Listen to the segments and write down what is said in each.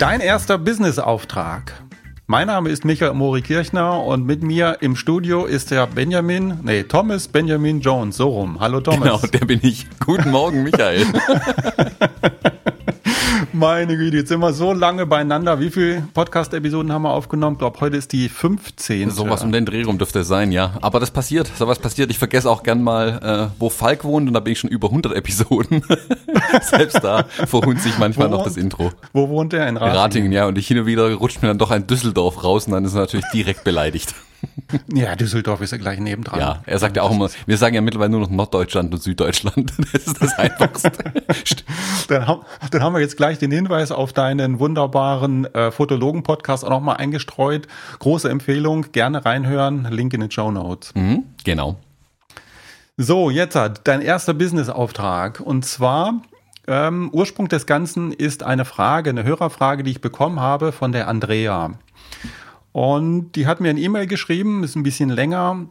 Dein erster Business-Auftrag. Mein Name ist Michael Mori Kirchner und mit mir im Studio ist der Benjamin, nee, Thomas Benjamin Jones, so rum. Hallo Thomas. Genau, der bin ich. Guten Morgen, Michael. Meine Güte, jetzt sind wir so lange beieinander. Wie viele Podcast-Episoden haben wir aufgenommen? Ich glaube, heute ist die 15. Sowas um den Dreh rum dürfte es sein, ja. Aber das passiert, sowas passiert. Ich vergesse auch gern mal, äh, wo Falk wohnt und da bin ich schon über 100 Episoden. Selbst da verhunzt sich manchmal Wo noch das Intro. Wo wohnt der? In Ratingen? Ratingen, ja. Und ich hin und wieder rutscht mir dann doch ein Düsseldorf raus und dann ist er natürlich direkt beleidigt. Ja, Düsseldorf ist ja gleich nebendran. Ja, er sagt ja auch immer, wir sagen ja mittlerweile nur noch Norddeutschland und Süddeutschland. Das ist das Einfachste. Dann, haben- dann haben wir jetzt gleich den Hinweis auf deinen wunderbaren äh, Fotologen-Podcast auch nochmal eingestreut. Große Empfehlung, gerne reinhören. Link in den Show Notes. mhm, genau. So, jetzt hat dein erster Business-Auftrag. Und zwar, ähm, Ursprung des Ganzen ist eine Frage, eine Hörerfrage, die ich bekommen habe von der Andrea. Und die hat mir eine E-Mail geschrieben, ist ein bisschen länger.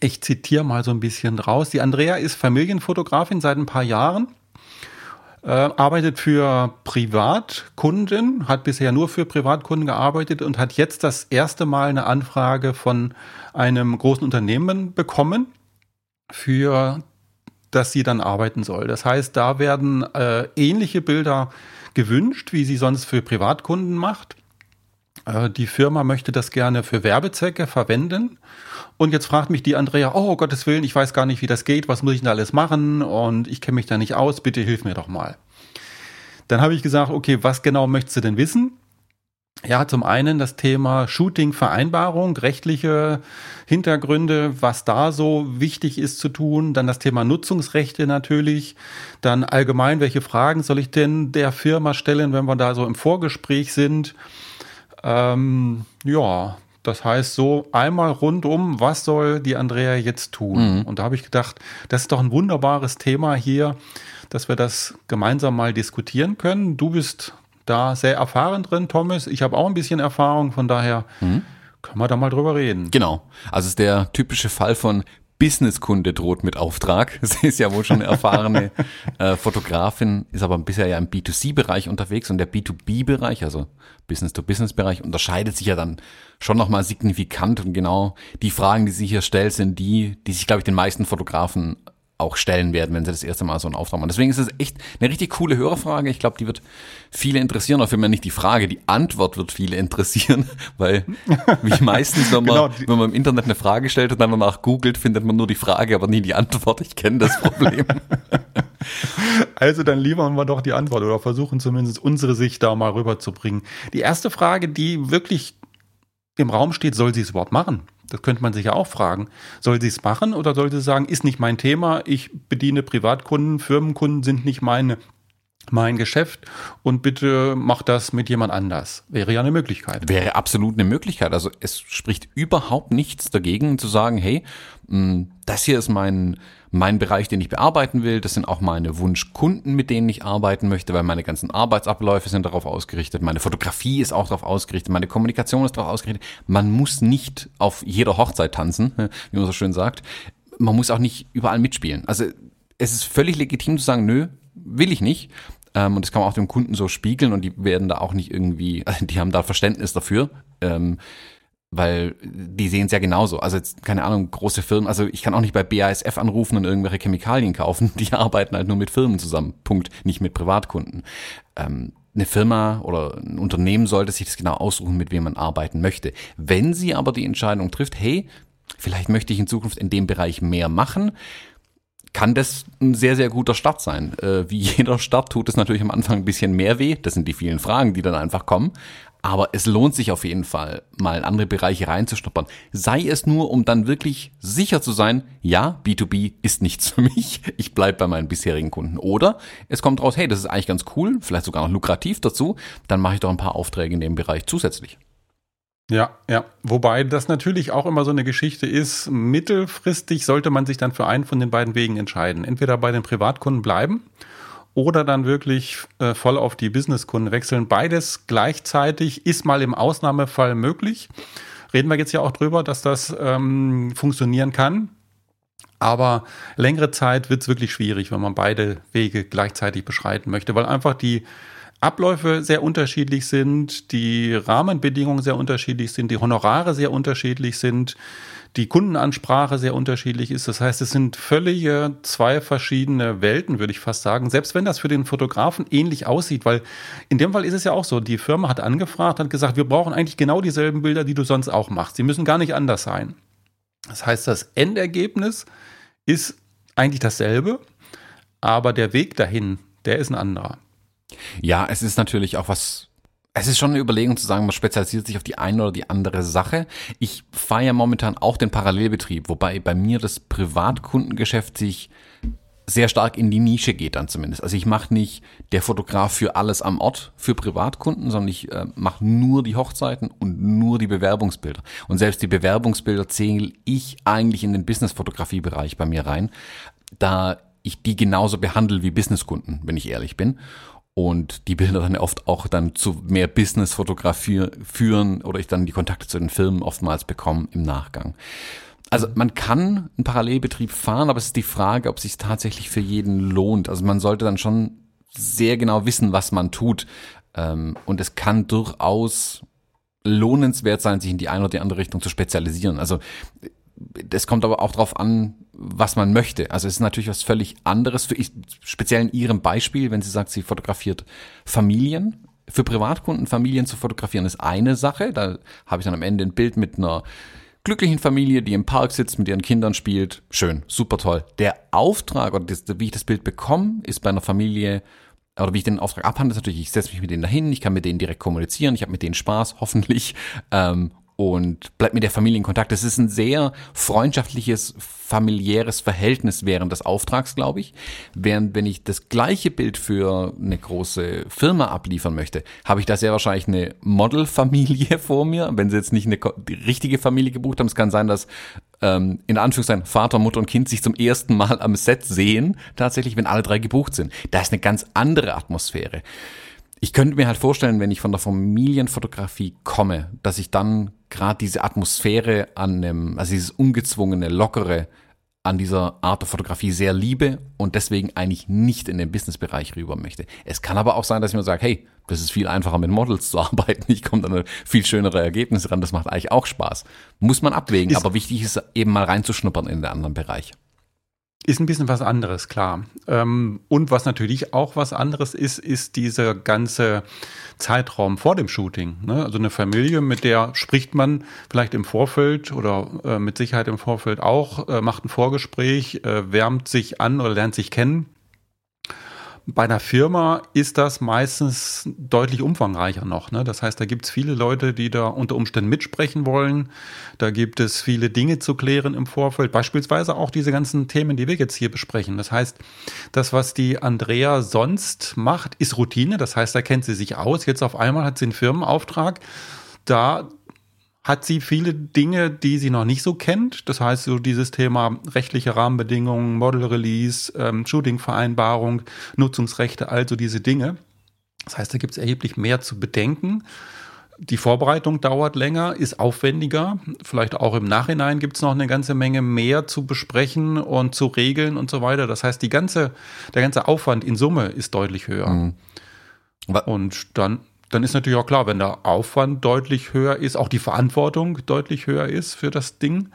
Ich zitiere mal so ein bisschen draus. Die Andrea ist Familienfotografin seit ein paar Jahren, äh, arbeitet für Privatkunden, hat bisher nur für Privatkunden gearbeitet und hat jetzt das erste Mal eine Anfrage von einem großen Unternehmen bekommen für das sie dann arbeiten soll. Das heißt, da werden äh, ähnliche Bilder gewünscht, wie sie sonst für Privatkunden macht. Äh, die Firma möchte das gerne für Werbezwecke verwenden. Und jetzt fragt mich die Andrea, oh Gottes Willen, ich weiß gar nicht, wie das geht, was muss ich denn alles machen und ich kenne mich da nicht aus, bitte hilf mir doch mal. Dann habe ich gesagt, okay, was genau möchtest du denn wissen? Ja, zum einen das Thema Shooting-Vereinbarung, rechtliche Hintergründe, was da so wichtig ist zu tun. Dann das Thema Nutzungsrechte natürlich. Dann allgemein, welche Fragen soll ich denn der Firma stellen, wenn wir da so im Vorgespräch sind? Ähm, ja, das heißt so einmal rundum, was soll die Andrea jetzt tun? Und da habe ich gedacht, das ist doch ein wunderbares Thema hier, dass wir das gemeinsam mal diskutieren können. Du bist da sehr erfahren drin, Thomas. Ich habe auch ein bisschen Erfahrung, von daher können wir da mal drüber reden. Genau. Also es ist der typische Fall von Businesskunde droht mit Auftrag. Sie ist ja wohl schon eine erfahrene äh, Fotografin, ist aber bisher ja im B2C-Bereich unterwegs und der B2B-Bereich, also Business-to-Business-Bereich, unterscheidet sich ja dann schon nochmal signifikant und genau die Fragen, die sie hier stellt, sind die, die sich, glaube ich, den meisten Fotografen auch stellen werden, wenn sie das erste Mal so einen Auftrag machen. Deswegen ist es echt eine richtig coole Hörerfrage. Ich glaube, die wird viele interessieren, wenn man nicht die Frage, die Antwort wird viele interessieren, weil wie meistens, wenn man, Genau, wenn man im Internet eine Frage stellt und dann danach googelt, findet man nur die Frage, aber nie die Antwort. Ich kenne das Problem. Also dann liefern wir doch die Antwort oder versuchen zumindest unsere Sicht da mal rüberzubringen. Die erste Frage, die wirklich im Raum steht, soll sie es überhaupt machen? Das könnte man sich ja auch fragen. Soll sie es machen oder soll sie sagen, ist nicht mein Thema, ich bediene Privatkunden, Firmenkunden sind nicht meine, mein Geschäft und bitte mach das mit jemand anders. Wäre ja eine Möglichkeit. Wäre absolut eine Möglichkeit. Also es spricht überhaupt nichts dagegen zu sagen, hey, mh, das hier ist mein, mein Bereich, den ich bearbeiten will. Das sind auch meine Wunschkunden, mit denen ich arbeiten möchte, weil meine ganzen Arbeitsabläufe sind darauf ausgerichtet. Meine Fotografie ist auch darauf ausgerichtet. Meine Kommunikation ist darauf ausgerichtet. Man muss nicht auf jeder Hochzeit tanzen, wie man so schön sagt. Man muss auch nicht überall mitspielen. Also es ist völlig legitim zu sagen, nö, will ich nicht. Ähm, und das kann man auch dem Kunden so spiegeln und die werden da auch nicht irgendwie, also die haben da Verständnis dafür. Weil die sehen es ja genauso. Also jetzt, keine Ahnung, große Firmen, also ich kann auch nicht bei BASF anrufen und irgendwelche Chemikalien kaufen. Die arbeiten halt nur mit Firmen zusammen. Punkt. Nicht mit Privatkunden. Ähm, eine Firma oder ein Unternehmen sollte sich das genau aussuchen, mit wem man arbeiten möchte. Wenn sie aber die Entscheidung trifft, hey, vielleicht möchte ich in Zukunft in dem Bereich mehr machen, kann das ein sehr, sehr guter Start sein. Äh, wie jeder Start tut es natürlich am Anfang ein bisschen mehr weh. Das sind die vielen Fragen, die dann einfach kommen. Aber es lohnt sich auf jeden Fall, mal in andere Bereiche reinzuschnuppern. Sei es nur, um dann wirklich sicher zu sein, ja, B2B ist nichts für mich. Ich bleibe bei meinen bisherigen Kunden. Oder es kommt raus, hey, das ist eigentlich ganz cool, vielleicht sogar noch lukrativ dazu. Dann mache ich doch ein paar Aufträge in dem Bereich zusätzlich. Ja, ja. Wobei das natürlich auch immer so eine Geschichte ist. Mittelfristig sollte man sich dann für einen von den beiden Wegen entscheiden. Entweder bei den Privatkunden bleiben oder dann wirklich äh, voll auf die Businesskunden wechseln. Beides gleichzeitig ist mal im Ausnahmefall möglich. Reden wir jetzt ja auch drüber, dass das ähm, funktionieren kann. Aber längere Zeit wird es wirklich schwierig, wenn man beide Wege gleichzeitig beschreiten möchte, weil einfach die Abläufe sehr unterschiedlich sind, die Rahmenbedingungen sehr unterschiedlich sind, die Honorare sehr unterschiedlich sind, die Kundenansprache sehr unterschiedlich ist. Das heißt, es sind völlige zwei verschiedene Welten, würde ich fast sagen. Selbst wenn das für den Fotografen ähnlich aussieht, weil in dem Fall ist es ja auch so, die Firma hat angefragt, hat gesagt, wir brauchen eigentlich genau dieselben Bilder, die du sonst auch machst. Sie müssen gar nicht anders sein. Das heißt, das Endergebnis ist eigentlich dasselbe, aber der Weg dahin, der ist ein anderer. Ja, es ist natürlich auch was es ist schon eine Überlegung zu sagen, man spezialisiert sich auf die eine oder die andere Sache. Ich fahre ja momentan auch den Parallelbetrieb, wobei bei mir das Privatkundengeschäft sich sehr stark in die Nische geht dann zumindest. Also ich mache nicht der Fotograf für alles am Ort für Privatkunden, sondern ich äh, mache nur die Hochzeiten und nur die Bewerbungsbilder. Und selbst die Bewerbungsbilder zähle ich eigentlich in den Business-Fotografie-Bereich bei mir rein, da ich die genauso behandle wie Businesskunden, wenn ich ehrlich bin und die Bilder dann oft auch dann zu mehr Business-Fotografie führen oder ich dann die Kontakte zu den Filmen oftmals bekomme im Nachgang. Also man kann einen Parallelbetrieb fahren, aber es ist die Frage, ob es sich tatsächlich für jeden lohnt. Also man sollte dann schon sehr genau wissen, was man tut. Ähm, und es kann durchaus lohnenswert sein, sich in die eine oder die andere Richtung zu spezialisieren. Also das kommt aber auch darauf an, was man möchte. Also es ist natürlich was völlig anderes. Für ich, speziell in Ihrem Beispiel, wenn sie sagt, sie fotografiert Familien. Für Privatkunden Familien zu fotografieren ist eine Sache. Da habe ich dann am Ende ein Bild mit einer glücklichen Familie, die im Park sitzt, mit ihren Kindern spielt. Schön, super toll. Der Auftrag oder das, wie ich das Bild bekomme, ist bei einer Familie oder wie ich den Auftrag abhandle, ist natürlich, ich setze mich mit denen dahin, ich kann mit denen direkt kommunizieren, ich habe mit denen Spaß, hoffentlich, ähm, und bleibt mit der Familie in Kontakt. Das ist ein sehr freundschaftliches, familiäres Verhältnis während des Auftrags, glaube ich. Während wenn ich das gleiche Bild für eine große Firma abliefern möchte, habe ich da sehr wahrscheinlich eine Modelfamilie vor mir. Wenn sie jetzt nicht eine richtige Familie gebucht haben, es kann sein, dass ähm, in Anführungszeichen Vater, Mutter und Kind sich zum ersten Mal am Set sehen, tatsächlich, wenn alle drei gebucht sind. Da ist eine ganz andere Atmosphäre ich könnte mir halt vorstellen, wenn ich von der Familienfotografie komme, dass ich dann gerade diese Atmosphäre an einem, also dieses ungezwungene, lockere an dieser Art der Fotografie sehr liebe und deswegen eigentlich nicht in den Businessbereich rüber möchte. Es kann aber auch sein, dass ich mir sage, hey, das ist viel einfacher mit Models zu arbeiten. Ich komme dann viel schönere Ergebnisse ran. Das macht eigentlich auch Spaß. Muss man abwägen, ist aber wichtig ist eben mal reinzuschnuppern in den anderen Bereich. Ist ein bisschen was anderes, klar. Ähm, und was natürlich auch was anderes ist, ist dieser ganze Zeitraum vor dem Shooting. Ne? Also eine Familie, mit der spricht man vielleicht im Vorfeld oder äh, mit Sicherheit im Vorfeld auch, äh, macht ein Vorgespräch, äh, wärmt sich an oder lernt sich kennen. Bei einer Firma ist das meistens deutlich umfangreicher noch. Ne? Das heißt, da gibt es viele Leute, die da unter Umständen mitsprechen wollen. Da gibt es viele Dinge zu klären im Vorfeld, beispielsweise auch diese ganzen Themen, die wir jetzt hier besprechen. Das heißt, das, was die Andrea sonst macht, ist Routine. Das heißt, da kennt sie sich aus. Jetzt auf einmal hat sie einen Firmenauftrag. Da hat sie viele Dinge, die sie noch nicht so kennt. Das heißt, so dieses Thema rechtliche Rahmenbedingungen, Model Release, ähm, Shooting-Vereinbarung, Nutzungsrechte, also diese Dinge. Das heißt, da gibt es erheblich mehr zu bedenken. Die Vorbereitung dauert länger, ist aufwendiger. Vielleicht auch im Nachhinein gibt es noch eine ganze Menge mehr zu besprechen und zu regeln und so weiter. Das heißt, die ganze, der ganze Aufwand in Summe ist deutlich höher. Mhm. Und dann dann ist natürlich auch klar, wenn der Aufwand deutlich höher ist, auch die Verantwortung deutlich höher ist für das Ding,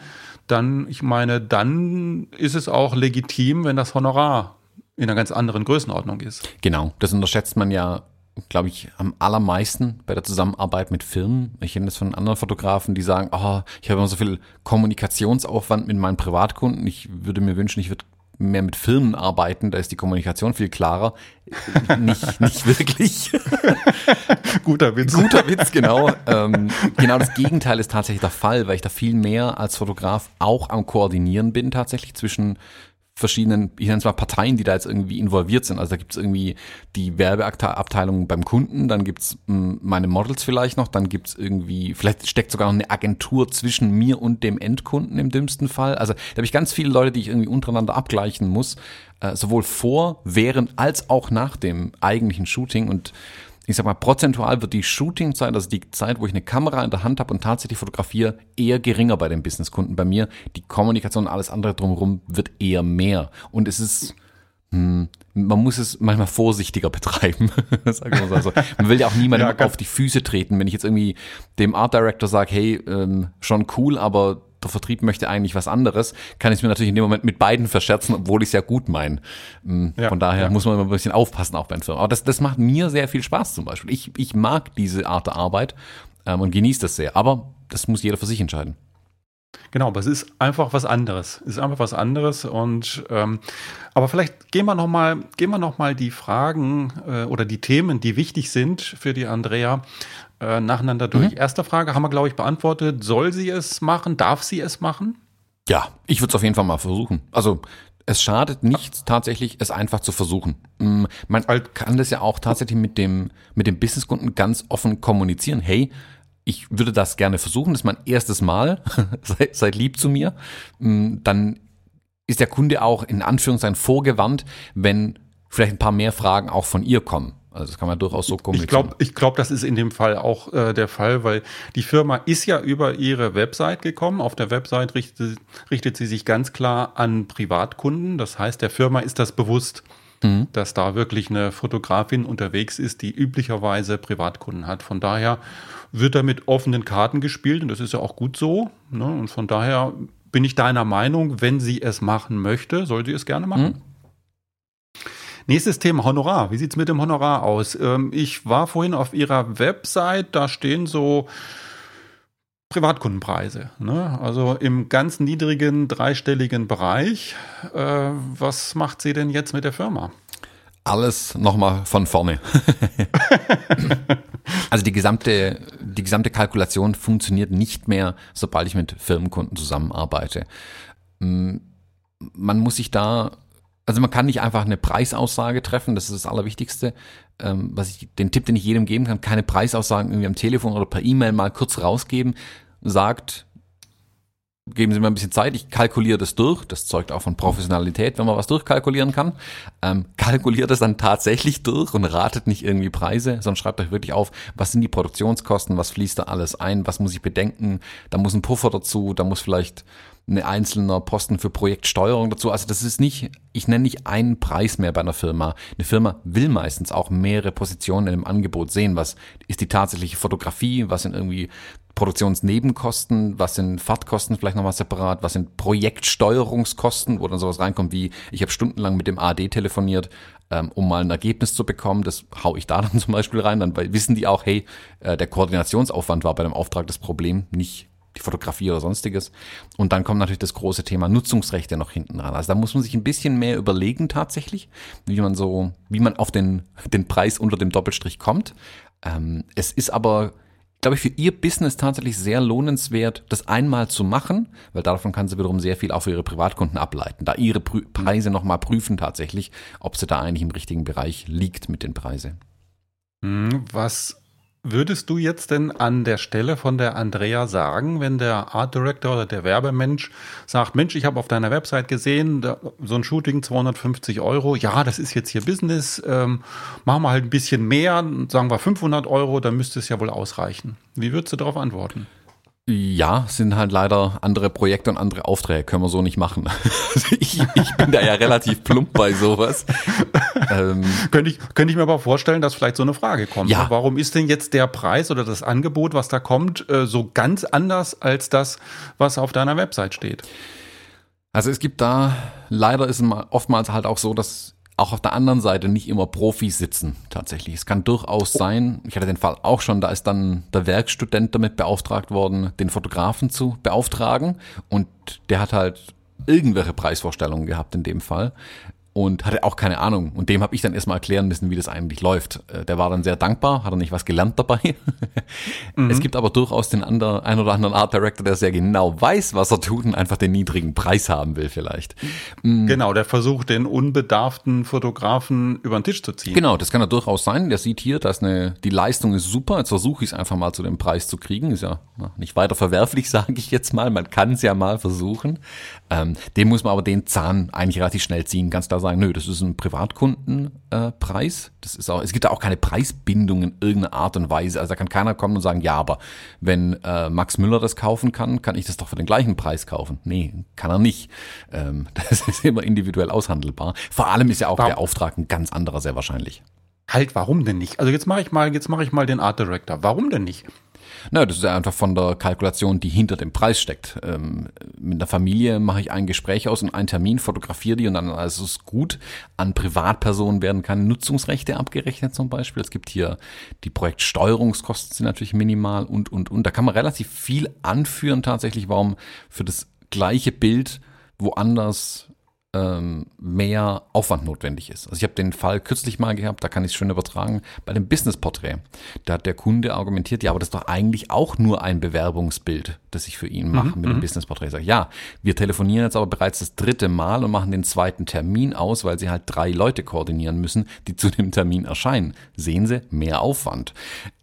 dann, ich meine, dann ist es auch legitim, wenn das Honorar in einer ganz anderen Größenordnung ist. Genau, das unterschätzt man ja, glaube ich, am allermeisten bei der Zusammenarbeit mit Firmen. Ich kenne das von anderen Fotografen, die sagen, oh, ich habe immer so viel Kommunikationsaufwand mit meinen Privatkunden. Ich würde mir wünschen, ich würde mehr mit Firmen arbeiten, da ist die Kommunikation viel klarer. nicht, nicht wirklich. Guter Witz. Guter Witz, genau. Ähm, genau das Gegenteil ist tatsächlich der Fall, weil ich da viel mehr als Fotograf auch am Koordinieren bin, tatsächlich zwischen verschiedenen, ich nenne es mal Parteien, die da jetzt irgendwie involviert sind. Also da gibt es irgendwie die Werbeabteilung beim Kunden, dann gibt's hm, meine Models vielleicht noch, dann gibt's irgendwie, vielleicht steckt sogar noch eine Agentur zwischen mir und dem Endkunden im dümmsten Fall. Also da habe ich ganz viele Leute, die ich irgendwie untereinander abgleichen muss, äh, sowohl vor, während als auch nach dem eigentlichen Shooting und ich sag mal, prozentual wird die Shooting-Zeit, also die Zeit, wo ich eine Kamera in der Hand habe und tatsächlich fotografiere, eher geringer bei den Businesskunden. Bei mir, die Kommunikation und alles andere drumherum wird eher mehr. Und es ist hm, man muss es manchmal vorsichtiger betreiben. Sagen wir mal so. Man will ja auch niemandem ja, auf die Füße treten. Wenn ich jetzt irgendwie dem Art Director sage, hey, ähm, schon cool, aber der Vertrieb möchte eigentlich was anderes, kann ich es mir natürlich in dem Moment mit beiden verscherzen, obwohl ich es ja gut meine. Ja, Von daher ja. muss man immer ein bisschen aufpassen, auch beim Firmen. Aber das, das macht mir sehr viel Spaß zum Beispiel. Ich, ich mag diese Art der Arbeit ähm, und genieße das sehr. Aber das muss jeder für sich entscheiden. Genau, aber es ist einfach was anderes. Es ist einfach was anderes. Und ähm, aber vielleicht gehen wir noch mal, gehen wir noch mal die Fragen äh, oder die Themen, die wichtig sind für die Andrea, äh, nacheinander durch. Mhm. Erste Frage haben wir, glaube ich, beantwortet. Soll sie es machen? Darf sie es machen? Ja, ich würde es auf jeden Fall mal versuchen. Also es schadet nichts, tatsächlich es einfach zu versuchen. Mm, man kann das ja auch tatsächlich mit dem, mit dem Businesskunden ganz offen kommunizieren. Hey, ich würde das gerne versuchen, das ist mein erstes Mal, seid, seid lieb zu mir, mm, dann ist der Kunde auch in Anführungszeichen vorgewarnt, wenn vielleicht ein paar mehr Fragen auch von ihr kommen. Also das kann man durchaus so kommunizieren. Ich glaube, ich glaub, das ist in dem Fall auch äh, der Fall, weil die Firma ist ja über ihre Website gekommen. Auf der Website richtet, richtet sie sich ganz klar an Privatkunden. Das heißt, der Firma ist das bewusst, mhm. dass da wirklich eine Fotografin unterwegs ist, die üblicherweise Privatkunden hat. Von daher wird da mit offenen Karten gespielt und das ist ja auch gut so. Ne? Und von daher bin ich deiner Meinung, wenn sie es machen möchte, soll sie es gerne machen. Mhm. Nächstes Thema, Honorar. Wie sieht es mit dem Honorar aus? Ähm, ich war vorhin auf ihrer Website, da stehen so Privatkundenpreise. Ne? Also im ganz niedrigen dreistelligen Bereich. Äh, was macht sie denn jetzt mit der Firma? Alles nochmal von vorne. also die gesamte, die gesamte Kalkulation funktioniert nicht mehr, sobald ich mit Firmenkunden zusammenarbeite. Mm, man muss sich da, also man kann nicht einfach eine Preisaussage treffen, das ist das Allerwichtigste. Ähm, was ich, den Tipp, den ich jedem geben kann, keine Preisaussagen irgendwie am Telefon oder per E-Mail mal kurz rausgeben, sagt, geben Sie mir ein bisschen Zeit, ich kalkuliere das durch. Das zeugt auch von Professionalität, wenn man was durchkalkulieren kann. Ähm, kalkuliert das dann tatsächlich durch und ratet nicht irgendwie Preise, sondern schreibt euch wirklich auf, was sind die Produktionskosten, was fließt da alles ein, was muss ich bedenken, da muss ein Puffer dazu, da muss vielleicht ein einzelner Posten für Projektsteuerung dazu. Also das ist nicht, ich nenne nicht einen Preis mehr bei einer Firma. Eine Firma will meistens auch mehrere Positionen in einem Angebot sehen. Was ist die tatsächliche Fotografie? Was sind irgendwie Produktionsnebenkosten, was sind Fahrtkosten vielleicht nochmal separat, was sind Projektsteuerungskosten, wo dann sowas reinkommt wie, ich habe stundenlang mit dem AD telefoniert, ähm, um mal ein Ergebnis zu bekommen, das hau ich da dann zum Beispiel rein, dann wissen die auch, hey, äh, der Koordinationsaufwand war bei dem Auftrag das Problem, nicht die Fotografie oder sonstiges. Und dann kommt natürlich das große Thema Nutzungsrechte noch hinten dran. Also da muss man sich ein bisschen mehr überlegen tatsächlich, wie man so, wie man auf den, den Preis unter dem Doppelstrich kommt. Ähm, es ist aber glaube ich, für ihr Business tatsächlich sehr lohnenswert, das einmal zu machen, weil davon kann sie wiederum sehr viel auch für ihre Privatkunden ableiten, da ihre Prü Preise nochmal prüfen tatsächlich, ob sie da eigentlich im richtigen Bereich liegt mit den Preisen. Hm, was Würdest du jetzt denn an der Stelle von der Andrea sagen, wenn der Art Director oder der Werbemensch sagt, Mensch, ich habe auf deiner Website gesehen, so ein Shooting 250 Euro, ja, das ist jetzt hier Business, ähm, machen wir halt ein bisschen mehr, sagen wir 500 Euro, dann müsste es ja wohl ausreichen. Wie würdest du darauf antworten? Ja, sind halt leider andere Projekte und andere Aufträge, können wir so nicht machen. ich, ich bin da ja relativ plump bei sowas. ähm, könnte, ich, könnte ich mir aber vorstellen, dass vielleicht so eine Frage kommt. Ja. Warum ist denn jetzt der Preis oder das Angebot, was da kommt, äh, so ganz anders als das, was auf deiner Website steht? Also es gibt da, leider ist es oftmals halt auch so, dass auch auf der anderen Seite nicht immer Profis sitzen, tatsächlich. Es kann durchaus sein, ich hatte den Fall auch schon, da ist dann der Werkstudent damit beauftragt worden, den Fotografen zu beauftragen und der hat halt irgendwelche Preisvorstellungen gehabt in dem Fall und hatte auch keine Ahnung. Und dem habe ich dann erstmal erklären müssen, wie das eigentlich läuft. Äh, der war dann sehr dankbar, hat er nicht was gelernt dabei. mhm. Es gibt aber durchaus den anderen, ein oder anderen Art Director, der sehr genau weiß, was er tut und einfach den niedrigen Preis haben will vielleicht. Mhm. Genau, der versucht den unbedarften Fotografen über den Tisch zu ziehen. Genau, das kann er durchaus sein. Der sieht hier, dass eine, die Leistung ist super. Jetzt versuche ich es einfach mal zu dem Preis zu kriegen. Ist ja nicht weiter verwerflich, sage ich jetzt mal. Man kann es ja mal versuchen. Ähm, dem muss man aber den Zahn eigentlich relativ schnell ziehen. Ganz klar sagen, nö, das ist ein Privatkundenpreis. Äh, das ist auch, es gibt da auch keine Preisbindung in irgendeiner Art und Weise. Also da kann keiner kommen und sagen, ja, aber wenn äh, Max Müller das kaufen kann, kann ich das doch für den gleichen Preis kaufen. Nee, kann er nicht. Ähm, das ist immer individuell aushandelbar. Vor allem ist ja auch warum? der Auftrag ein ganz anderer sehr wahrscheinlich. Halt, warum denn nicht? Also jetzt mache ich mal, jetzt mache ich mal den Art Director. Warum denn nicht? Na, das ist einfach von der Kalkulation, die hinter dem Preis steckt. Ähm, mit der Familie mache ich ein Gespräch aus und einen Termin, fotografiere die und dann ist es gut. An Privatpersonen werden keine Nutzungsrechte abgerechnet zum Beispiel. Es gibt hier die Projektsteuerungskosten sind natürlich minimal und, und, und. Da kann man relativ viel anführen tatsächlich, warum für das gleiche Bild woanders ähm, mehr Aufwand notwendig ist. Also ich habe den Fall kürzlich mal gehabt, da kann ich es schön übertragen, bei dem Business-Porträt. Da hat der Kunde argumentiert, ja, aber das ist doch eigentlich auch nur ein Bewerbungsbild, das ich für ihn mache mhm, mit dem mhm. Business-Porträt. Ich sage, ja, wir telefonieren jetzt aber bereits das dritte Mal und machen den zweiten Termin aus, weil sie halt drei Leute koordinieren müssen, die zu dem Termin erscheinen. Sehen Sie, mehr Aufwand.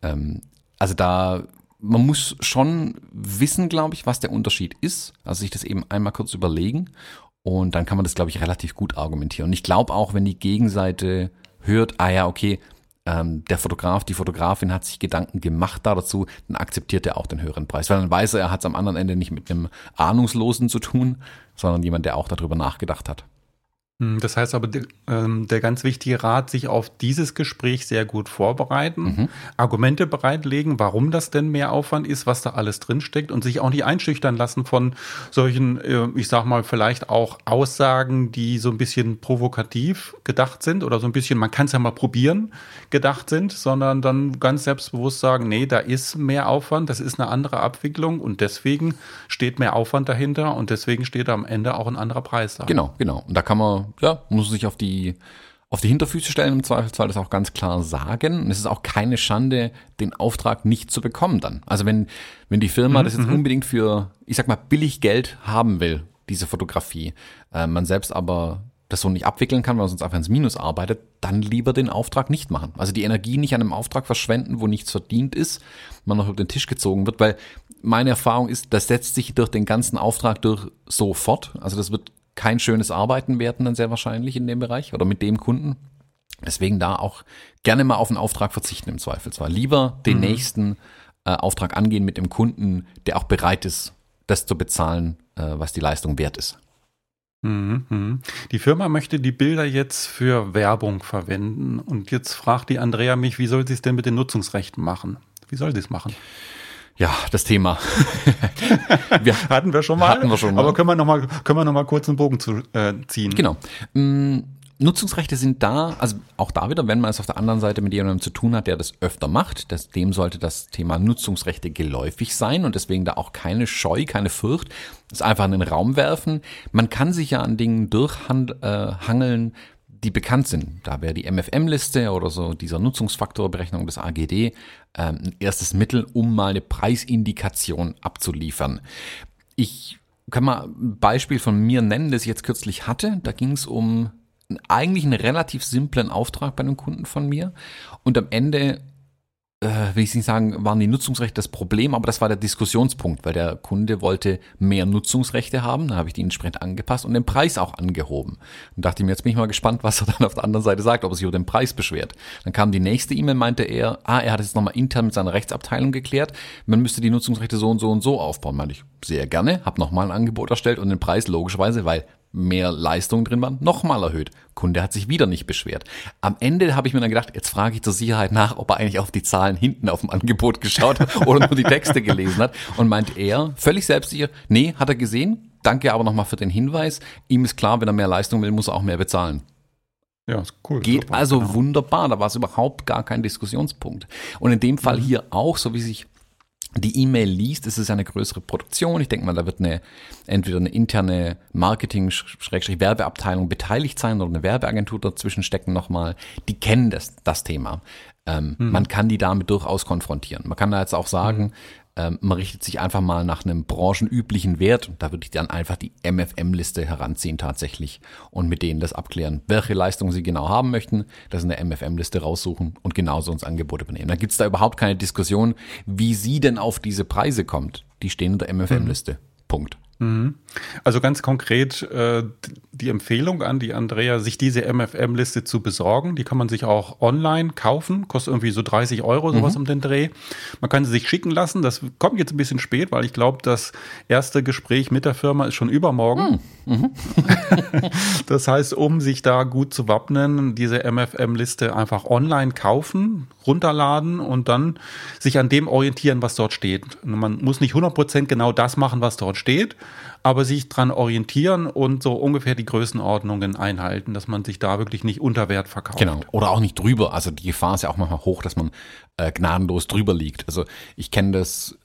Ähm, also da man muss schon wissen, glaube ich, was der Unterschied ist. Also sich das eben einmal kurz überlegen und dann kann man das, glaube ich, relativ gut argumentieren. Und ich glaube auch, wenn die Gegenseite hört, ah ja, okay, ähm, der Fotograf, die Fotografin hat sich Gedanken gemacht da dazu, dann akzeptiert er auch den höheren Preis. Weil dann weiß er, er hat es am anderen Ende nicht mit einem Ahnungslosen zu tun, sondern jemand, der auch darüber nachgedacht hat. Hm, das heißt aber, ähm, der ganz wichtige Rat, sich auf dieses Gespräch sehr gut vorbereiten, mhm. Argumente bereitlegen, warum das denn mehr Aufwand ist, was da alles drinsteckt und sich auch nicht einschüchtern lassen von solchen, äh, ich sag mal, vielleicht auch Aussagen, die so ein bisschen provokativ gedacht sind oder so ein bisschen, man kann es ja mal probieren, gedacht sind, sondern dann ganz selbstbewusst sagen, nee, da ist mehr Aufwand, das ist eine andere Abwicklung und deswegen steht mehr Aufwand dahinter und deswegen steht am Ende auch ein anderer Preis da. Genau, genau. Und da kann man ja, muss sich auf die, auf die Hinterfüße stellen, im Zweifelsfall das auch ganz klar sagen. Und es ist auch keine Schande, den Auftrag nicht zu bekommen dann. Also wenn, wenn die Firma mhm, das jetzt mhm. unbedingt für, ich sag mal, billig Geld haben will, diese Fotografie, äh, man selbst aber das so nicht abwickeln kann, weil man sonst einfach ins Minus arbeitet, dann lieber den Auftrag nicht machen. Also die Energie nicht an einem Auftrag verschwenden, wo nichts verdient ist, man noch über den Tisch gezogen wird, weil meine Erfahrung ist, das setzt sich durch den ganzen Auftrag durch sofort. Also das wird kein schönes Arbeiten werden dann sehr wahrscheinlich in dem Bereich oder mit dem Kunden. Deswegen da auch gerne mal auf einen Auftrag verzichten im Zweifelsfall. Lieber den mhm. nächsten äh, Auftrag angehen mit dem Kunden, der auch bereit ist, das zu bezahlen, äh, was die Leistung wert ist. Mhm, mhm. Die Firma möchte die Bilder jetzt für Werbung verwenden und jetzt fragt die Andrea mich, wie soll sie es denn mit den Nutzungsrechten machen? Wie soll sie es machen? Ja, das Thema. wir, hatten wir schon mal. Hatten wir schon mal. Aber können wir noch mal, können wir noch mal kurz einen Bogen zu, äh, ziehen? Genau. Mm, Nutzungsrechte sind da, also auch da wieder, wenn man es auf der anderen Seite mit jemandem zu tun hat, der das öfter macht, das, dem sollte das Thema Nutzungsrechte geläufig sein und deswegen da auch keine Scheu, keine Furcht, es einfach in den Raum werfen. Man kann sich ja an Dingen durchhangeln, äh, die bekannt sind. Da wäre die MFM-Liste oder so dieser Nutzungsfaktorberechnung des AGD ähm, ein erstes Mittel, um mal eine Preisindikation abzuliefern. Ich kann mal ein Beispiel von mir nennen, das ich jetzt kürzlich hatte. Da ging es um eigentlich einen relativ simplen Auftrag bei einem Kunden von mir. Und am Ende äh, will ich nicht sagen, waren die Nutzungsrechte das Problem, aber das war der Diskussionspunkt, weil der Kunde wollte mehr Nutzungsrechte haben, da habe ich die entsprechend angepasst und den Preis auch angehoben. Und dachte mir, jetzt bin ich mal gespannt, was er dann auf der anderen Seite sagt, ob er sich über den Preis beschwert. Dann kam die nächste E-Mail, meinte er, ah, er hat es jetzt nochmal intern mit seiner Rechtsabteilung geklärt, man müsste die Nutzungsrechte so und so und so aufbauen. Meinte ich, sehr gerne, habe nochmal ein Angebot erstellt und den Preis logischerweise, weil mehr Leistung drin waren, nochmal erhöht. Kunde hat sich wieder nicht beschwert. Am Ende habe ich mir dann gedacht, jetzt frage ich zur Sicherheit nach, ob er eigentlich auf die Zahlen hinten auf dem Angebot geschaut hat oder nur die Texte gelesen hat. Und meint er, völlig selbstsicher, nee, hat er gesehen. Danke aber nochmal für den Hinweis. Ihm ist klar, wenn er mehr Leistung will, muss er auch mehr bezahlen. Ja, ist cool. Geht super, also genau. wunderbar. Da war es überhaupt gar kein Diskussionspunkt. Und in dem Fall mhm. hier auch, so wie sich die E-Mail liest, ist es eine größere Produktion. Ich denke mal, da wird eine entweder eine interne Marketing-Werbeabteilung beteiligt sein oder eine Werbeagentur dazwischen stecken nochmal. Die kennen das, das Thema. Ähm, mhm. Man kann die damit durchaus konfrontieren. Man kann da jetzt auch sagen, mhm. Ähm, man richtet sich einfach mal nach einem branchenüblichen Wert. Da würde ich dann einfach die MFM-Liste heranziehen tatsächlich und mit denen das abklären, welche Leistungen sie genau haben möchten, das in der MFM-Liste raussuchen und genauso uns Angebote übernehmen. Da gibt es da überhaupt keine Diskussion, wie sie denn auf diese Preise kommt. Die stehen in der MFM-Liste. Mhm. Punkt. Mhm. Also ganz konkret äh, die Empfehlung an die Andrea, sich diese MFM-Liste zu besorgen. Die kann man sich auch online kaufen, kostet irgendwie so 30 Euro, sowas mhm. um den Dreh. Man kann sie sich schicken lassen. Das kommt jetzt ein bisschen spät, weil ich glaube, das erste Gespräch mit der Firma ist schon übermorgen. Mhm. mhm. das heißt, um sich da gut zu wappnen, diese MFM-Liste einfach online kaufen, runterladen und dann sich an dem orientieren, was dort steht. Man muss nicht 100% genau das machen, was dort steht, aber sich dran orientieren und so ungefähr die Größenordnungen einhalten, dass man sich da wirklich nicht unter Wert verkauft. Genau. Oder auch nicht drüber. Also die Gefahr ist ja auch manchmal hoch, dass man äh, gnadenlos drüber liegt. Also ich kenne das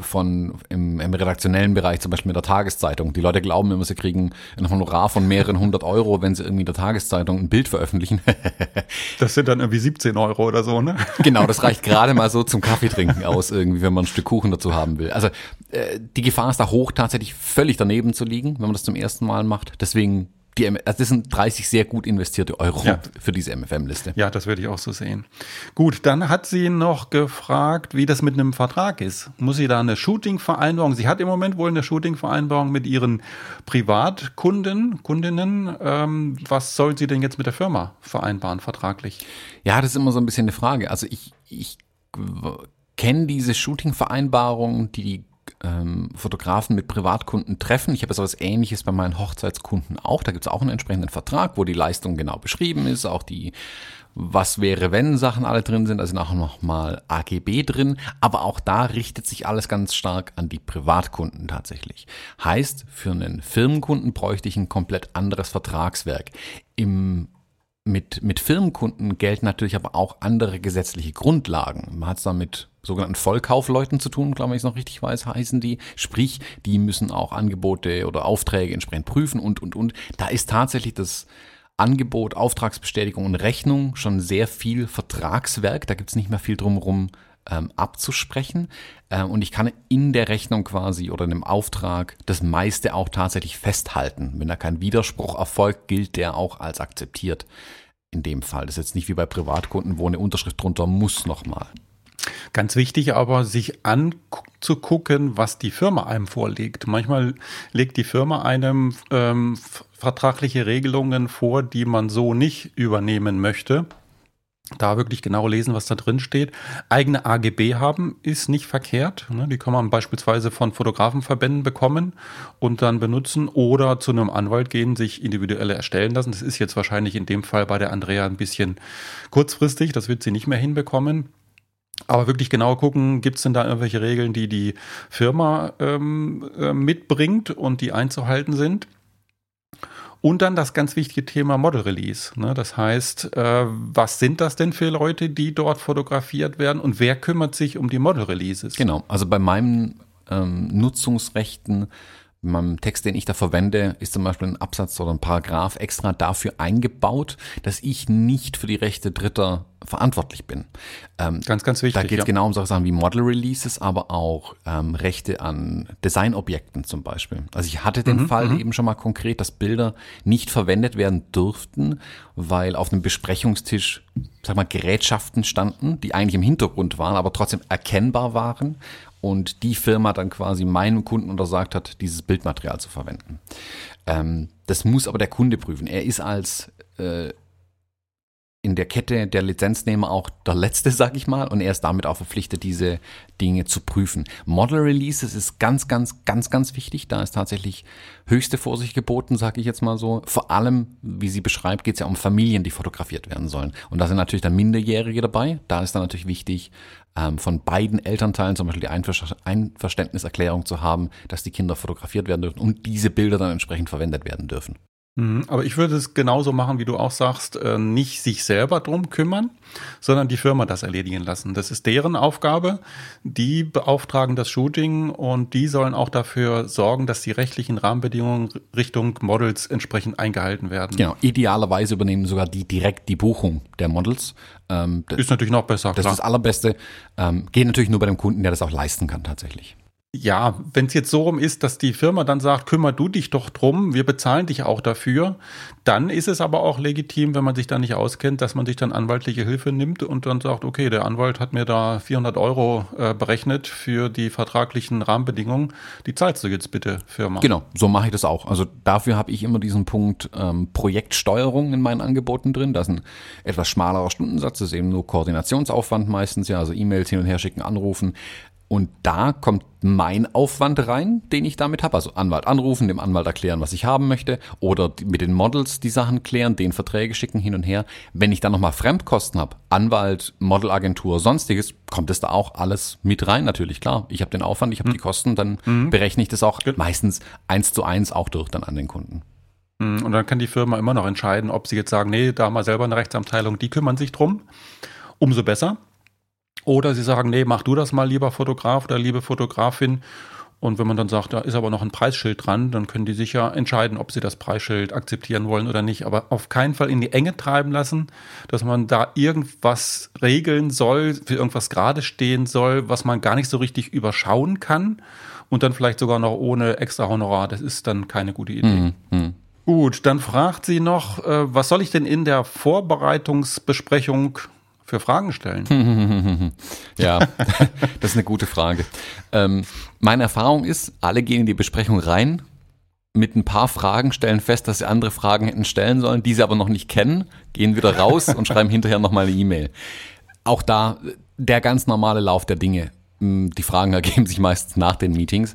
von im, im redaktionellen Bereich, zum Beispiel mit der Tageszeitung. Die Leute glauben immer, sie kriegen ein Honorar von mehreren hundert Euro, wenn sie irgendwie in der Tageszeitung ein Bild veröffentlichen. das sind dann irgendwie 17 Euro oder so, ne? Genau, das reicht gerade mal so zum Kaffee trinken aus, irgendwie, wenn man ein Stück Kuchen dazu haben will. Also äh, die Gefahr ist da hoch, tatsächlich völlig daneben zu liegen, wenn man das zum ersten Mal macht. Deswegen die, also das sind 30 sehr gut investierte Euro ja. für diese MFM-Liste. Ja, das würde ich auch so sehen. Gut, dann hat sie noch gefragt, wie das mit einem Vertrag ist. Muss sie da eine Shooting-Vereinbarung? Sie hat im Moment wohl eine Shooting-Vereinbarung mit ihren Privatkunden, Kundinnen. Ähm, was soll sie denn jetzt mit der Firma vereinbaren, vertraglich? Ja, das ist immer so ein bisschen eine Frage. Also ich, ich kenne diese Shooting-Vereinbarungen, die ähm, Fotografen mit Privatkunden treffen. Ich habe so etwas ähnliches bei meinen Hochzeitskunden auch. Da gibt es auch einen entsprechenden Vertrag, wo die Leistung genau beschrieben ist, auch die was wäre, wenn Sachen alle drin sind, also auch nochmal AGB drin, aber auch da richtet sich alles ganz stark an die Privatkunden tatsächlich. Heißt, für einen Firmenkunden bräuchte ich ein komplett anderes Vertragswerk. Im mit, mit Firmenkunden gelten natürlich aber auch andere gesetzliche Grundlagen. Man hat es da mit sogenannten Vollkaufleuten zu tun, glaube ich, noch richtig weiß, heißen die. Sprich, die müssen auch Angebote oder Aufträge entsprechend prüfen und, und, und. Da ist tatsächlich das Angebot, Auftragsbestätigung und Rechnung schon sehr viel Vertragswerk. Da gibt es nicht mehr viel drumherum ähm, abzusprechen. Ähm, und ich kann in der Rechnung quasi oder in dem Auftrag das meiste auch tatsächlich festhalten. Wenn da kein Widerspruch erfolgt, gilt der auch als akzeptiert. In dem Fall. Das ist jetzt nicht wie bei Privatkunden, wo eine Unterschrift drunter muss nochmal. Ganz wichtig aber, sich anzugucken, was die Firma einem vorlegt. Manchmal legt die Firma einem ähm, vertragliche Regelungen vor, die man so nicht übernehmen möchte da wirklich genau lesen, was da drin steht. Eigene AGB haben ist nicht verkehrt. Ne? Die kann man beispielsweise von Fotografenverbänden bekommen und dann benutzen oder zu einem Anwalt gehen, sich individuelle erstellen lassen. Das ist jetzt wahrscheinlich in dem Fall bei der Andrea ein bisschen kurzfristig. Das wird sie nicht mehr hinbekommen. Aber wirklich genau gucken, gibt es denn da irgendwelche Regeln, die die Firma ähm, äh, mitbringt und die einzuhalten sind. Und dann das ganz wichtige Thema Model Release. Ne? Das heißt, äh, was sind das denn für Leute, die dort fotografiert werden und wer kümmert sich um die Model Releases? Genau, also bei meinen ähm, Nutzungsrechten meinem Text, den ich da verwende, ist zum Beispiel ein Absatz oder ein Paragraph extra dafür eingebaut, dass ich nicht für die Rechte Dritter verantwortlich bin. Ähm, ganz, ganz wichtig. Da geht es ja. genau um solche Sachen wie Model Releases, aber auch ähm, Rechte an Designobjekten zum Beispiel. Also ich hatte den mhm, Fall mhm. eben schon mal konkret, dass Bilder nicht verwendet werden durften, weil auf einem Besprechungstisch, sag mal, Gerätschaften standen, die eigentlich im Hintergrund waren, aber trotzdem erkennbar waren und die Firma dann quasi meinem Kunden untersagt hat, dieses Bildmaterial zu verwenden. Ähm, das muss aber der Kunde prüfen. Er ist als äh, in der Kette der Lizenznehmer auch der letzte, sag ich mal, und er ist damit auch verpflichtet, diese Dinge zu prüfen. Model Releases ist ganz, ganz, ganz, ganz wichtig. Da ist tatsächlich höchste Vorsicht geboten, sag ich jetzt mal so. Vor allem, wie sie beschreibt, geht es ja um Familien, die fotografiert werden sollen. Und da sind natürlich dann Minderjährige dabei. Da ist dann natürlich wichtig, ähm, von beiden Elternteilen zum Beispiel die Einver Einverständniserklärung zu haben, dass die Kinder fotografiert werden dürfen und diese Bilder dann entsprechend verwendet werden dürfen. Mhm, aber ich würde es genauso machen, wie du auch sagst, äh, nicht sich selber drum kümmern, sondern die Firma das erledigen lassen. Das ist deren Aufgabe. Die beauftragen das Shooting und die sollen auch dafür sorgen, dass die rechtlichen Rahmenbedingungen Richtung Models entsprechend eingehalten werden. Genau. Idealerweise übernehmen sogar die direkt die Buchung der Models. Ähm, ist natürlich noch besser. Das klar. ist das Allerbeste. Ähm, geht natürlich nur bei dem Kunden, der das auch leisten kann tatsächlich. Ja, wenn es jetzt so rum ist, dass die Firma dann sagt, kümmer du dich doch drum, wir bezahlen dich auch dafür, dann ist es aber auch legitim, wenn man sich da nicht auskennt, dass man sich dann anwaltliche Hilfe nimmt und dann sagt, okay, der Anwalt hat mir da 400 Euro äh, berechnet für die vertraglichen Rahmenbedingungen, die zahlst du jetzt bitte, Firma. Genau, so mache ich das auch. Also dafür habe ich immer diesen Punkt ähm, Projektsteuerung in meinen Angeboten drin. Das ist ein etwas schmalerer Stundensatz, das ist eben nur Koordinationsaufwand meistens, ja, also E-Mails hin und her schicken, anrufen. Und da kommt mein Aufwand rein, den ich damit habe. Also Anwalt anrufen, dem Anwalt erklären, was ich haben möchte oder mit den Models die Sachen klären, den Verträge schicken hin und her. Wenn ich dann nochmal Fremdkosten habe, Anwalt, Modelagentur, sonstiges, kommt es da auch alles mit rein natürlich, klar. Ich habe den Aufwand, ich habe mhm. die Kosten, dann mhm. berechne ich das auch meistens eins zu eins auch durch dann an den Kunden. Mhm. Und dann kann die Firma immer noch entscheiden, ob sie jetzt sagen, nee, da haben wir selber eine Rechtsabteilung, die kümmern sich drum. Umso besser. Oder sie sagen, nee, mach du das mal, lieber Fotograf oder liebe Fotografin. Und wenn man dann sagt, da ist aber noch ein Preisschild dran, dann können die sicher entscheiden, ob sie das Preisschild akzeptieren wollen oder nicht. Aber auf keinen Fall in die Enge treiben lassen, dass man da irgendwas regeln soll, für irgendwas gerade stehen soll, was man gar nicht so richtig überschauen kann. Und dann vielleicht sogar noch ohne extra Honorar. Das ist dann keine gute Idee. Mhm. Gut, dann fragt sie noch, äh, was soll ich denn in der Vorbereitungsbesprechung für Fragen stellen? ja, das ist eine gute Frage. Ähm, meine Erfahrung ist, alle gehen in die Besprechung rein mit ein paar Fragen, stellen fest, dass sie andere Fragen hätten stellen sollen, die sie aber noch nicht kennen, gehen wieder raus und schreiben hinterher nochmal eine E-Mail. Auch da der ganz normale Lauf der Dinge. Hm, die Fragen ergeben sich meistens nach den Meetings.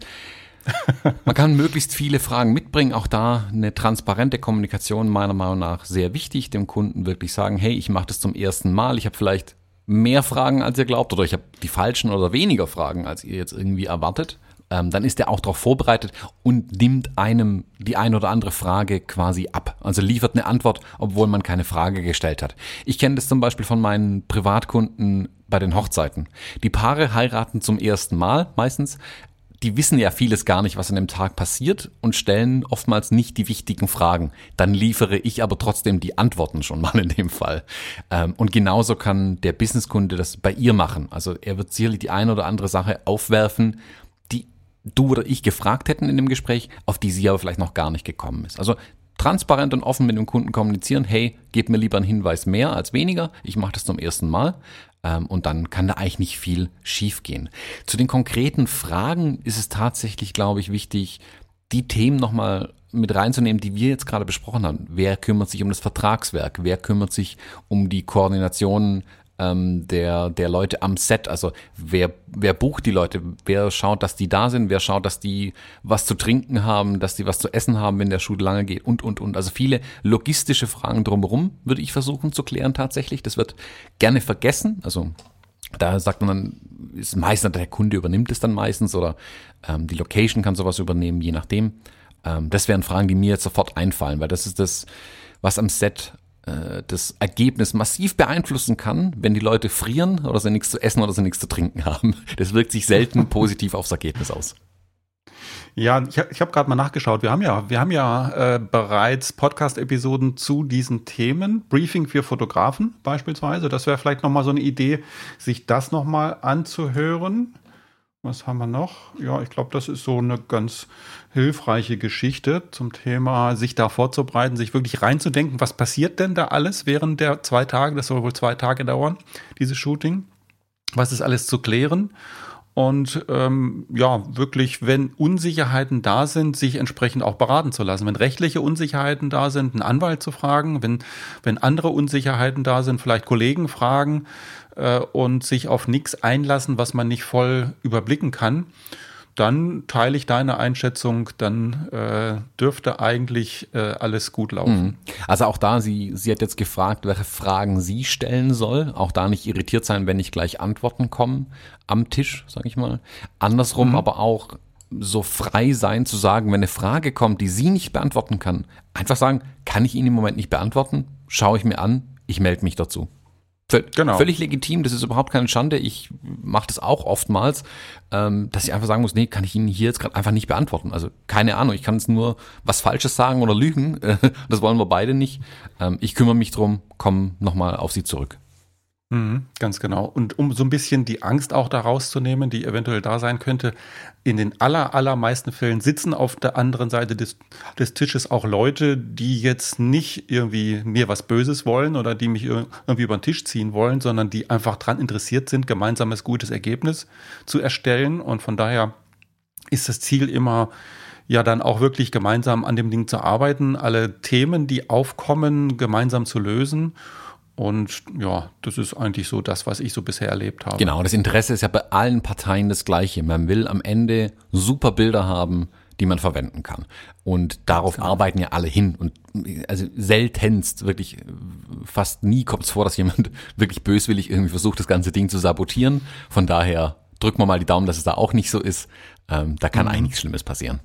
Man kann möglichst viele Fragen mitbringen. Auch da eine transparente Kommunikation meiner Meinung nach sehr wichtig. Dem Kunden wirklich sagen, hey, ich mache das zum ersten Mal. Ich habe vielleicht mehr Fragen, als ihr glaubt, oder ich habe die falschen oder weniger Fragen, als ihr jetzt irgendwie erwartet. Ähm, dann ist er auch darauf vorbereitet und nimmt einem die ein oder andere Frage quasi ab. Also liefert eine Antwort, obwohl man keine Frage gestellt hat. Ich kenne das zum Beispiel von meinen Privatkunden bei den Hochzeiten. Die Paare heiraten zum ersten Mal meistens, die wissen ja vieles gar nicht, was an dem Tag passiert und stellen oftmals nicht die wichtigen Fragen. Dann liefere ich aber trotzdem die Antworten schon mal in dem Fall. Ähm, und genauso kann der Businesskunde das bei ihr machen. Also er wird sicherlich die eine oder andere Sache aufwerfen, die du oder ich gefragt hätten in dem Gespräch, auf die sie aber vielleicht noch gar nicht gekommen ist. Also transparent und offen mit dem Kunden kommunizieren, hey, gib mir lieber einen Hinweis mehr als weniger, ich mache das zum ersten Mal. Ähm, und dann kann da eigentlich nicht viel schiefgehen. Zu den konkreten Fragen ist es tatsächlich, glaube ich, wichtig, die Themen nochmal mit reinzunehmen, die wir jetzt gerade besprochen haben. Wer kümmert sich um das Vertragswerk? Wer kümmert sich um die Koordination ähm, der, der Leute am Set. Also wer, wer bucht die Leute? Wer schaut, dass die da sind? Wer schaut, dass die was zu trinken haben, dass die was zu essen haben, wenn der Shoot lange geht und, und, und. Also viele logistische Fragen drumherum würde ich versuchen zu klären tatsächlich. Das wird gerne vergessen. Also da sagt man dann, ist meistens der Kunde übernimmt es dann meistens oder ähm, die Location kann sowas übernehmen, je nachdem. Ähm, das wären Fragen, die mir jetzt sofort einfallen, weil das ist das, was am Set äh, das Ergebnis massiv beeinflussen kann, wenn die Leute frieren oder sie nichts zu essen oder sie nichts zu trinken haben. Das wirkt sich selten positiv aufs Ergebnis aus. Ja, ich, ich habe gerade mal nachgeschaut. Wir haben ja, wir haben ja äh, bereits Podcast-Episoden zu diesen Themen. Briefing für Fotografen beispielsweise. Das wäre vielleicht nochmal so eine Idee, sich das nochmal anzuhören. Was haben wir noch? Ja, ich glaube, das ist so eine ganz hilfreiche Geschichte zum Thema, sich da vorzubereiten, sich wirklich reinzudenken, was passiert denn da alles während der zwei Tage, das soll wohl zwei Tage dauern, dieses Shooting. Was ist alles zu klären? Und ähm, ja, wirklich, wenn Unsicherheiten da sind, sich entsprechend auch beraten zu lassen. Wenn rechtliche Unsicherheiten da sind, einen Anwalt zu fragen, wenn, wenn andere Unsicherheiten da sind, vielleicht Kollegen fragen äh, und sich auf nichts einlassen, was man nicht voll überblicken kann, dann teile ich deine Einschätzung, dann äh, dürfte eigentlich äh, alles gut laufen. Mhm. Also auch da, sie, sie hat jetzt gefragt, welche Fragen sie stellen soll. Auch da nicht irritiert sein, wenn nicht gleich Antworten kommen am Tisch, sage ich mal. Andersrum mhm. aber auch so frei sein zu sagen, wenn eine Frage kommt, die sie nicht beantworten kann, einfach sagen, kann ich Ihnen im Moment nicht beantworten, schaue ich mir an, ich melde mich dazu. Genau. Völlig legitim, das ist überhaupt keine Schande. Ich mache das auch oftmals, ähm, dass ich einfach sagen muss, nee, kann ich Ihnen hier jetzt gerade einfach nicht beantworten. Also keine Ahnung, ich kann es nur was Falsches sagen oder lügen. das wollen wir beide nicht. Ähm, ich kümmere mich drum, komme nochmal auf Sie zurück. Mhm, ganz genau. Und um so ein bisschen die Angst auch da rauszunehmen, die eventuell da sein könnte, in den aller, allermeisten Fällen sitzen auf der anderen Seite des, des Tisches auch Leute, die jetzt nicht irgendwie mir was Böses wollen oder die mich irgendwie über den Tisch ziehen wollen, sondern die einfach daran interessiert sind, gemeinsames gutes Ergebnis zu erstellen. Und von daher ist das Ziel immer, ja dann auch wirklich gemeinsam an dem Ding zu arbeiten, alle Themen, die aufkommen, gemeinsam zu lösen und ja, das ist eigentlich so das, was ich so bisher erlebt habe. Genau, das Interesse ist ja bei allen Parteien das gleiche. Man will am Ende super Bilder haben, die man verwenden kann. Und darauf genau. arbeiten ja alle hin. Und also seltenst, wirklich fast nie kommt es vor, dass jemand wirklich böswillig irgendwie versucht, das ganze Ding zu sabotieren. Von daher drücken wir mal die Daumen, dass es da auch nicht so ist. Ähm, da kann mhm. eigentlich nichts Schlimmes passieren.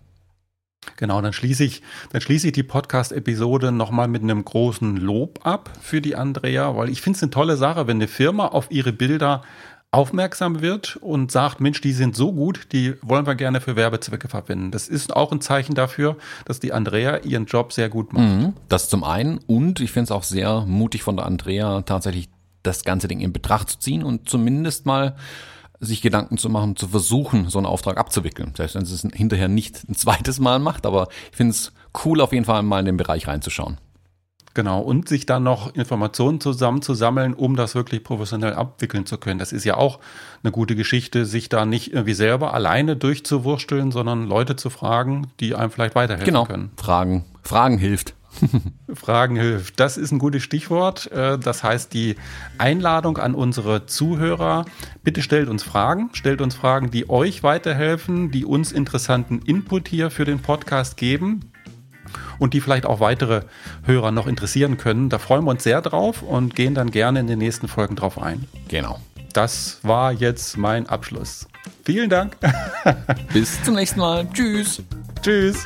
Genau, dann schließe ich, dann schließe ich die Podcast-Episode nochmal mit einem großen Lob ab für die Andrea, weil ich finde es eine tolle Sache, wenn eine Firma auf ihre Bilder aufmerksam wird und sagt, Mensch, die sind so gut, die wollen wir gerne für Werbezwecke verwenden. Das ist auch ein Zeichen dafür, dass die Andrea ihren Job sehr gut macht. Mhm, das zum einen und ich finde es auch sehr mutig von der Andrea tatsächlich das ganze Ding in Betracht zu ziehen und zumindest mal sich Gedanken zu machen, zu versuchen, so einen Auftrag abzuwickeln. Selbst wenn es hinterher nicht ein zweites Mal macht, aber ich finde es cool, auf jeden Fall mal in den Bereich reinzuschauen. Genau, und sich dann noch Informationen zusammenzusammeln, um das wirklich professionell abwickeln zu können. Das ist ja auch eine gute Geschichte, sich da nicht irgendwie selber alleine durchzuwursteln, sondern Leute zu fragen, die einem vielleicht weiterhelfen genau. können. Fragen. Fragen hilft. Fragen hilft. Das ist ein gutes Stichwort. Äh, das heißt, die Einladung an unsere Zuhörer, bitte stellt uns Fragen, stellt uns Fragen, die euch weiterhelfen, die uns interessanten Input hier für den Podcast geben und die vielleicht auch weitere Hörer noch interessieren können. Da freuen wir uns sehr drauf und gehen dann gerne in den nächsten Folgen drauf ein. Genau. Das war jetzt mein Abschluss. Vielen Dank. Bis zum nächsten Mal. Tschüss. Tschüss.